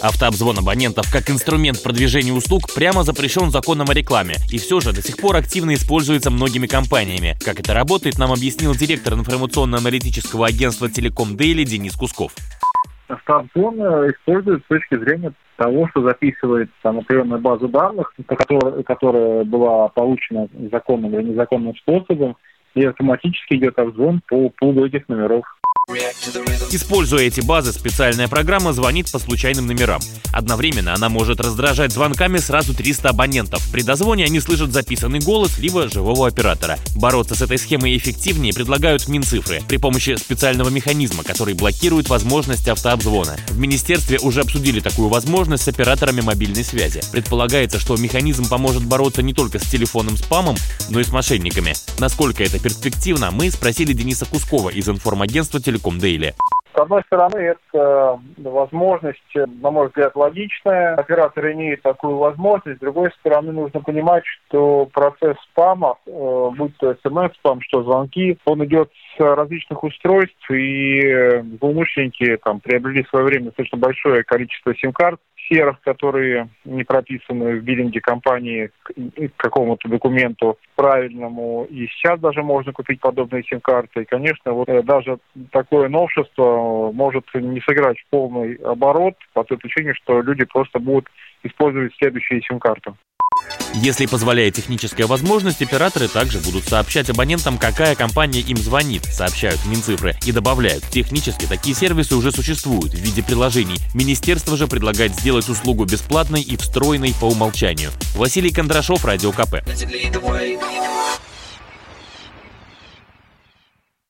Автообзвон абонентов как инструмент продвижения услуг прямо запрещен законом о рекламе, и все же до сих пор активно используется многими компаниями. Как это работает, нам объяснил директор информационно-аналитического агентства «Телеком Дейли» Денис Кусков. Автообзвон э, используют с точки зрения того, что записывает там определенную базу данных, которая, которая была получена законным или незаконным способом, и автоматически идет обзвон по пулу этих номеров. Используя эти базы, специальная программа звонит по случайным номерам. Одновременно она может раздражать звонками сразу 300 абонентов. При дозвоне они слышат записанный голос либо живого оператора. Бороться с этой схемой эффективнее предлагают Минцифры при помощи специального механизма, который блокирует возможность автообзвона. В министерстве уже обсудили такую возможность с операторами мобильной связи. Предполагается, что механизм поможет бороться не только с телефонным спамом, но и с мошенниками. Насколько это перспективно, мы спросили Дениса Кускова из информагентства «Телеком Телеком Дейли? С одной стороны, это возможность, на мой взгляд, логичная. Оператор имеет такую возможность. С другой стороны, нужно понимать, что процесс спама, э, будь то смс-спам, что звонки, он идет с различных устройств, и злоумышленники там приобрели в свое время достаточно большое количество сим-карт, серых, которые не прописаны в биллинге компании к какому-то документу правильному. И сейчас даже можно купить подобные сим-карты. И, конечно, вот э, даже такое новшество может не сыграть в полный оборот по той причине, что люди просто будут использовать следующие сим-карты. Если позволяет техническая возможность, операторы также будут сообщать абонентам, какая компания им звонит, сообщают Минцифры и добавляют, технически такие сервисы уже существуют в виде приложений. Министерство же предлагает сделать услугу бесплатной и встроенной по умолчанию. Василий Кондрашов, Радио КП.